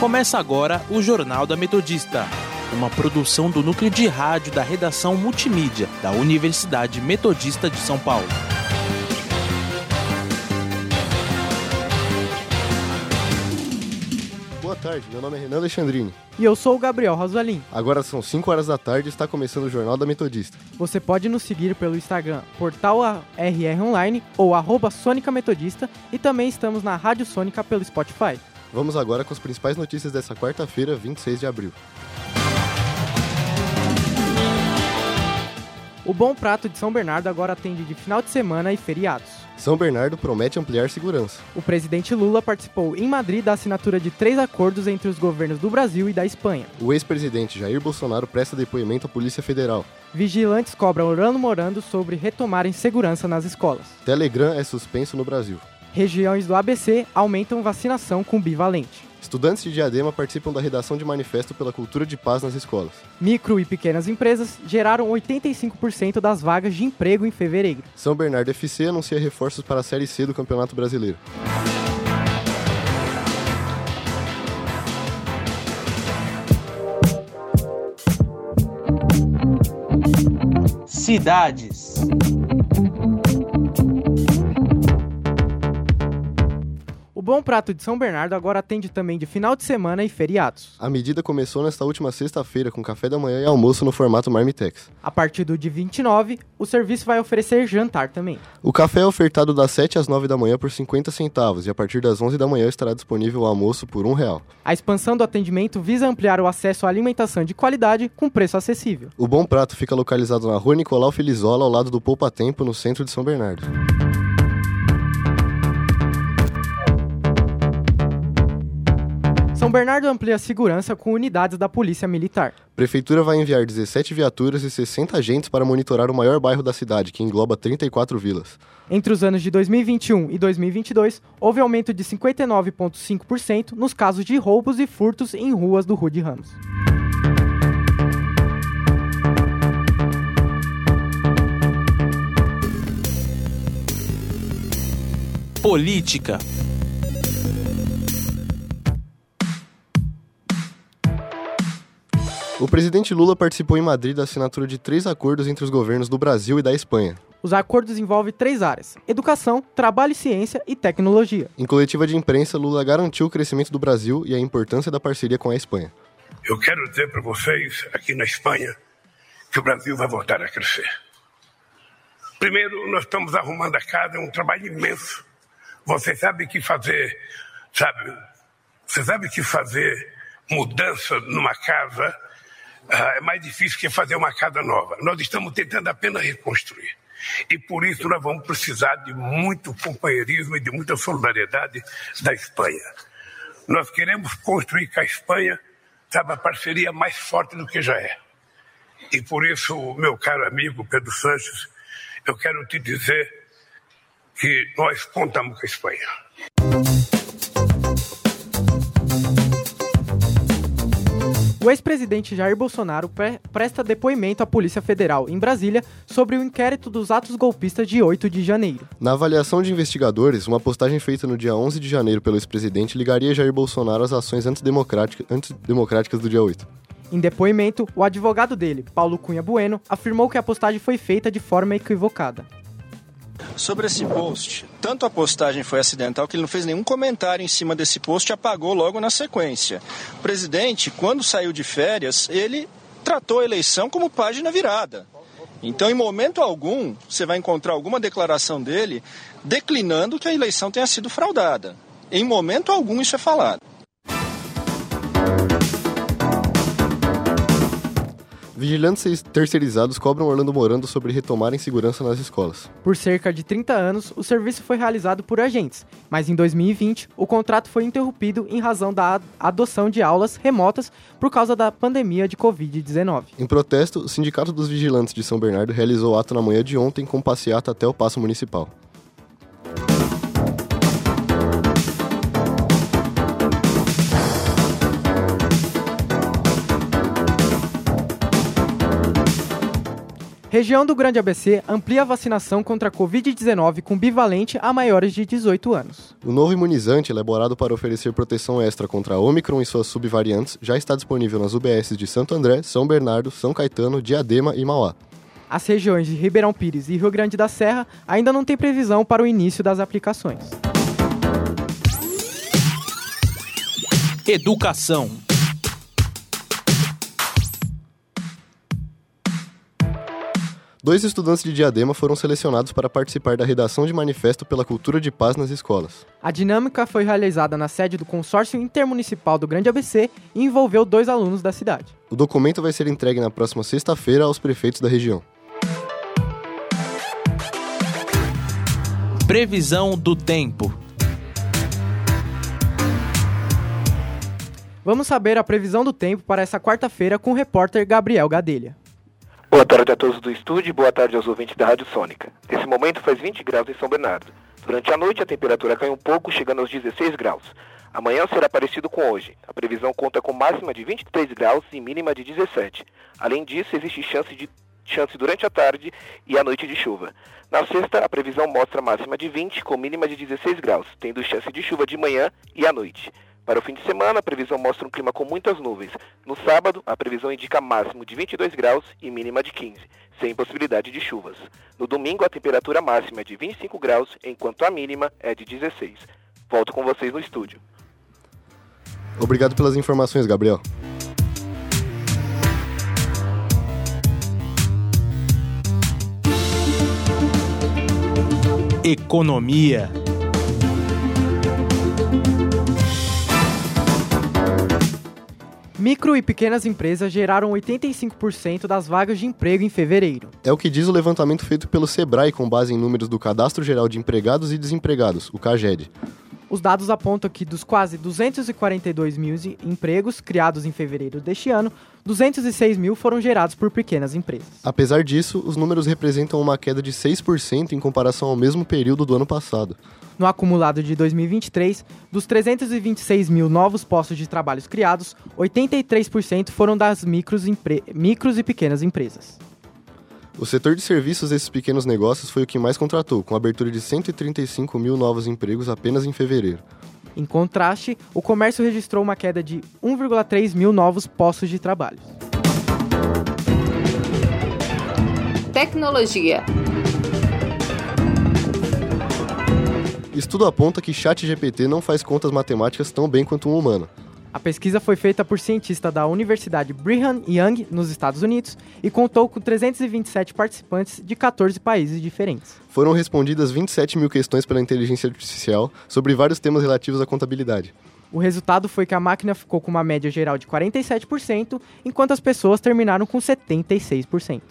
Começa agora o Jornal da Metodista, uma produção do núcleo de rádio da redação multimídia da Universidade Metodista de São Paulo. Boa tarde, meu nome é Renan Alexandrini. E eu sou o Gabriel Rosalim. Agora são 5 horas da tarde e está começando o Jornal da Metodista. Você pode nos seguir pelo Instagram, portal RR Online ou arroba Sônica Metodista e também estamos na Rádio Sônica pelo Spotify. Vamos agora com as principais notícias dessa quarta-feira, 26 de abril. O Bom Prato de São Bernardo agora atende de final de semana e feriados. São Bernardo promete ampliar segurança. O presidente Lula participou em Madrid da assinatura de três acordos entre os governos do Brasil e da Espanha. O ex-presidente Jair Bolsonaro presta depoimento à Polícia Federal. Vigilantes cobram Orlando Morando sobre retomarem segurança nas escolas. Telegram é suspenso no Brasil. Regiões do ABC aumentam vacinação com bivalente. Estudantes de Diadema participam da redação de manifesto pela cultura de paz nas escolas. Micro e pequenas empresas geraram 85% das vagas de emprego em fevereiro. São Bernardo FC anuncia reforços para a Série C do Campeonato Brasileiro. Cidades. Bom Prato de São Bernardo agora atende também de final de semana e feriados. A medida começou nesta última sexta-feira com café da manhã e almoço no formato Marmitex. A partir do dia 29, o serviço vai oferecer jantar também. O café é ofertado das 7 às 9 da manhã por 50 centavos e a partir das 11 da manhã estará disponível o almoço por um real. A expansão do atendimento visa ampliar o acesso à alimentação de qualidade com preço acessível. O Bom Prato fica localizado na rua Nicolau Felizola, ao lado do Poupa Tempo, no centro de São Bernardo. São Bernardo amplia a segurança com unidades da Polícia Militar. Prefeitura vai enviar 17 viaturas e 60 agentes para monitorar o maior bairro da cidade, que engloba 34 vilas. Entre os anos de 2021 e 2022, houve aumento de 59,5% nos casos de roubos e furtos em ruas do Rude Ramos. Política. O presidente Lula participou em Madrid da assinatura de três acordos entre os governos do Brasil e da Espanha. Os acordos envolvem três áreas: educação, trabalho e ciência e tecnologia. Em coletiva de imprensa, Lula garantiu o crescimento do Brasil e a importância da parceria com a Espanha. Eu quero dizer para vocês, aqui na Espanha, que o Brasil vai voltar a crescer. Primeiro, nós estamos arrumando a casa, é um trabalho imenso. Você sabe que fazer, sabe, você sabe que fazer mudança numa casa é mais difícil que fazer uma casa nova. Nós estamos tentando apenas reconstruir. E por isso nós vamos precisar de muito companheirismo e de muita solidariedade da Espanha. Nós queremos construir com a Espanha, sabe, a parceria mais forte do que já é. E por isso, meu caro amigo Pedro Sanches, eu quero te dizer que nós contamos com a Espanha. O ex-presidente Jair Bolsonaro pre presta depoimento à Polícia Federal em Brasília sobre o inquérito dos atos golpistas de 8 de janeiro. Na avaliação de investigadores, uma postagem feita no dia 11 de janeiro pelo ex-presidente ligaria Jair Bolsonaro às ações antidemocrática, antidemocráticas do dia 8. Em depoimento, o advogado dele, Paulo Cunha Bueno, afirmou que a postagem foi feita de forma equivocada. Sobre esse post, tanto a postagem foi acidental que ele não fez nenhum comentário em cima desse post e apagou logo na sequência. O presidente, quando saiu de férias, ele tratou a eleição como página virada. Então, em momento algum, você vai encontrar alguma declaração dele declinando que a eleição tenha sido fraudada. Em momento algum isso é falado. Vigilantes terceirizados cobram Orlando Morando sobre retomar em segurança nas escolas. Por cerca de 30 anos, o serviço foi realizado por agentes, mas em 2020 o contrato foi interrompido em razão da adoção de aulas remotas por causa da pandemia de Covid-19. Em protesto, o Sindicato dos Vigilantes de São Bernardo realizou ato na manhã de ontem com passeata até o Paço Municipal. Região do Grande ABC amplia a vacinação contra a Covid-19 com bivalente a maiores de 18 anos. O novo imunizante, elaborado para oferecer proteção extra contra a Omicron e suas subvariantes, já está disponível nas UBSs de Santo André, São Bernardo, São Caetano, Diadema e Mauá. As regiões de Ribeirão Pires e Rio Grande da Serra ainda não têm previsão para o início das aplicações. Educação. Dois estudantes de Diadema foram selecionados para participar da redação de manifesto pela cultura de paz nas escolas. A dinâmica foi realizada na sede do Consórcio Intermunicipal do Grande ABC e envolveu dois alunos da cidade. O documento vai ser entregue na próxima sexta-feira aos prefeitos da região. Previsão do tempo. Vamos saber a previsão do tempo para essa quarta-feira com o repórter Gabriel Gadelha. Boa tarde a todos do estúdio e boa tarde aos ouvintes da Rádio Sônica. Nesse momento faz 20 graus em São Bernardo. Durante a noite a temperatura cai um pouco, chegando aos 16 graus. Amanhã será parecido com hoje. A previsão conta com máxima de 23 graus e mínima de 17. Além disso, existe chance, de, chance durante a tarde e a noite de chuva. Na sexta, a previsão mostra máxima de 20 com mínima de 16 graus, tendo chance de chuva de manhã e à noite. Para o fim de semana, a previsão mostra um clima com muitas nuvens. No sábado, a previsão indica máximo de 22 graus e mínima de 15, sem possibilidade de chuvas. No domingo, a temperatura máxima é de 25 graus, enquanto a mínima é de 16. Volto com vocês no estúdio. Obrigado pelas informações, Gabriel. Economia. Micro e pequenas empresas geraram 85% das vagas de emprego em fevereiro. É o que diz o levantamento feito pelo Sebrae com base em números do Cadastro Geral de Empregados e Desempregados, o CAGED. Os dados apontam que dos quase 242 mil empregos criados em fevereiro deste ano, 206 mil foram gerados por pequenas empresas. Apesar disso, os números representam uma queda de 6% em comparação ao mesmo período do ano passado. No acumulado de 2023, dos 326 mil novos postos de trabalho criados, 83% foram das micros, micros e pequenas empresas. O setor de serviços desses pequenos negócios foi o que mais contratou, com a abertura de 135 mil novos empregos apenas em fevereiro. Em contraste, o comércio registrou uma queda de 1,3 mil novos postos de trabalho. Tecnologia. Estudo aponta que ChatGPT não faz contas matemáticas tão bem quanto um humano. A pesquisa foi feita por cientistas da Universidade Brigham Young, nos Estados Unidos, e contou com 327 participantes de 14 países diferentes. Foram respondidas 27 mil questões pela inteligência artificial sobre vários temas relativos à contabilidade. O resultado foi que a máquina ficou com uma média geral de 47%, enquanto as pessoas terminaram com 76%.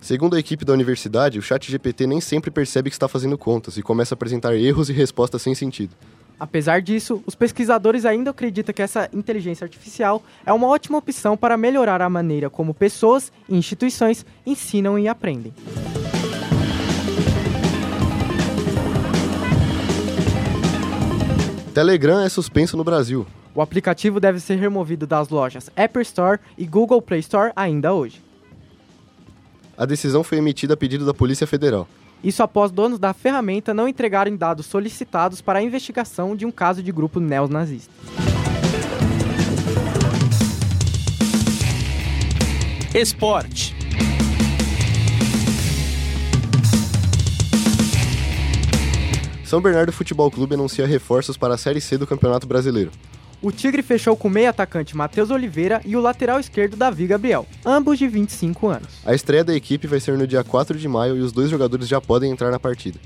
Segundo a equipe da universidade, o ChatGPT nem sempre percebe que está fazendo contas e começa a apresentar erros e respostas sem sentido. Apesar disso, os pesquisadores ainda acreditam que essa inteligência artificial é uma ótima opção para melhorar a maneira como pessoas e instituições ensinam e aprendem. Telegram é suspenso no Brasil. O aplicativo deve ser removido das lojas App Store e Google Play Store ainda hoje. A decisão foi emitida a pedido da Polícia Federal. Isso após donos da ferramenta não entregarem dados solicitados para a investigação de um caso de grupo neonazista. Esporte. São Bernardo Futebol Clube anuncia reforços para a Série C do Campeonato Brasileiro. O Tigre fechou com o meio atacante Matheus Oliveira e o lateral esquerdo Davi Gabriel, ambos de 25 anos. A estreia da equipe vai ser no dia 4 de maio e os dois jogadores já podem entrar na partida.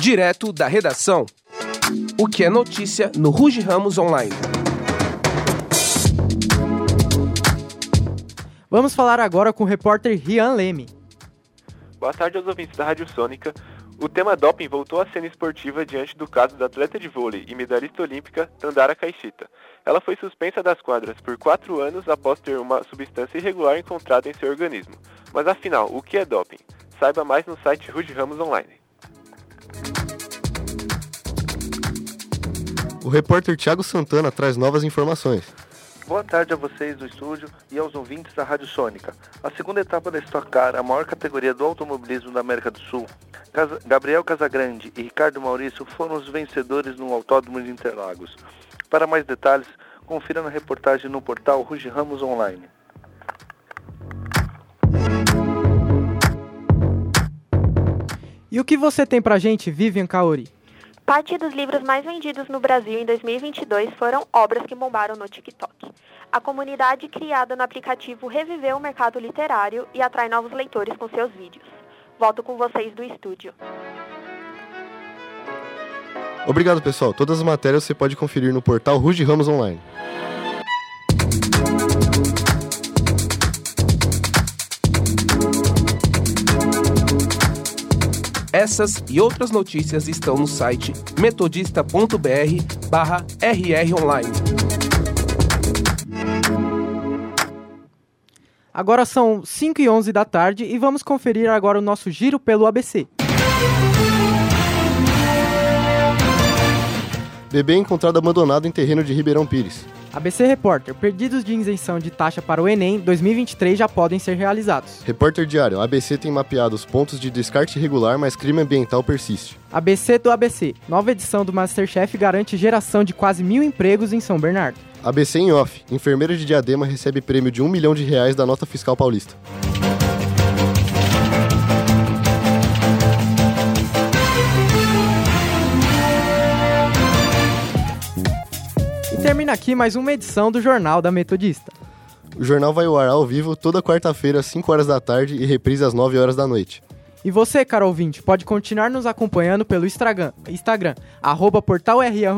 Direto da redação. O que é notícia no Ruge Ramos Online. Vamos falar agora com o repórter Rian Leme. Boa tarde aos ouvintes da Rádio Sônica. O tema doping voltou à cena esportiva diante do caso da atleta de vôlei e medalhista olímpica Tandara Caixita. Ela foi suspensa das quadras por quatro anos após ter uma substância irregular encontrada em seu organismo. Mas afinal, o que é doping? Saiba mais no site Rude Ramos Online. O repórter Tiago Santana traz novas informações. Boa tarde a vocês do estúdio e aos ouvintes da Rádio Sônica. A segunda etapa da Stock Car, a maior categoria do automobilismo da América do Sul, Gabriel Casagrande e Ricardo Maurício foram os vencedores no Autódromo de Interlagos. Para mais detalhes, confira na reportagem no portal Ruge Ramos Online. E o que você tem pra gente, Vivian Kaori? Parte dos livros mais vendidos no Brasil em 2022 foram obras que bombaram no TikTok. A comunidade criada no aplicativo reviveu o mercado literário e atrai novos leitores com seus vídeos. Volto com vocês do estúdio. Obrigado, pessoal. Todas as matérias você pode conferir no portal Ruge Ramos Online. Essas e outras notícias estão no site metodista.br/rronline. Agora são 5 e 11 da tarde e vamos conferir agora o nosso giro pelo ABC. Bebê encontrado abandonado em terreno de Ribeirão Pires. ABC Repórter, pedidos de isenção de taxa para o Enem 2023 já podem ser realizados. Repórter Diário, ABC tem mapeado os pontos de descarte irregular, mas crime ambiental persiste. ABC do ABC, nova edição do Masterchef garante geração de quase mil empregos em São Bernardo. ABC em off, enfermeira de Diadema recebe prêmio de um milhão de reais da nota fiscal paulista. Termina aqui mais uma edição do Jornal da Metodista. O jornal vai ao ar ao vivo toda quarta-feira às 5 horas da tarde e reprise às 9 horas da noite. E você, caro ouvinte, pode continuar nos acompanhando pelo Instagram, Instagram arroba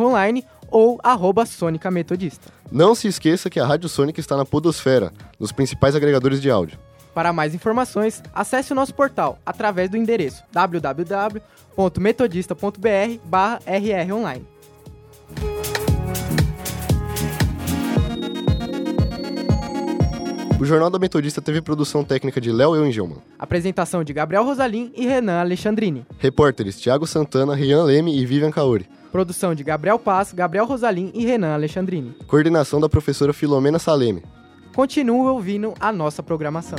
Online ou arroba Sônica Metodista. Não se esqueça que a Rádio Sônica está na Podosfera, nos principais agregadores de áudio. Para mais informações, acesse o nosso portal através do endereço www.metodista.br/rronline. O Jornal da Metodista teve produção técnica de Léo Euengelman. Apresentação de Gabriel Rosalim e Renan Alexandrini. Repórteres Thiago Santana, Rian Leme e Vivian Kaori. Produção de Gabriel Paz, Gabriel Rosalim e Renan Alexandrini. Coordenação da professora Filomena Saleme. Continue ouvindo a nossa programação.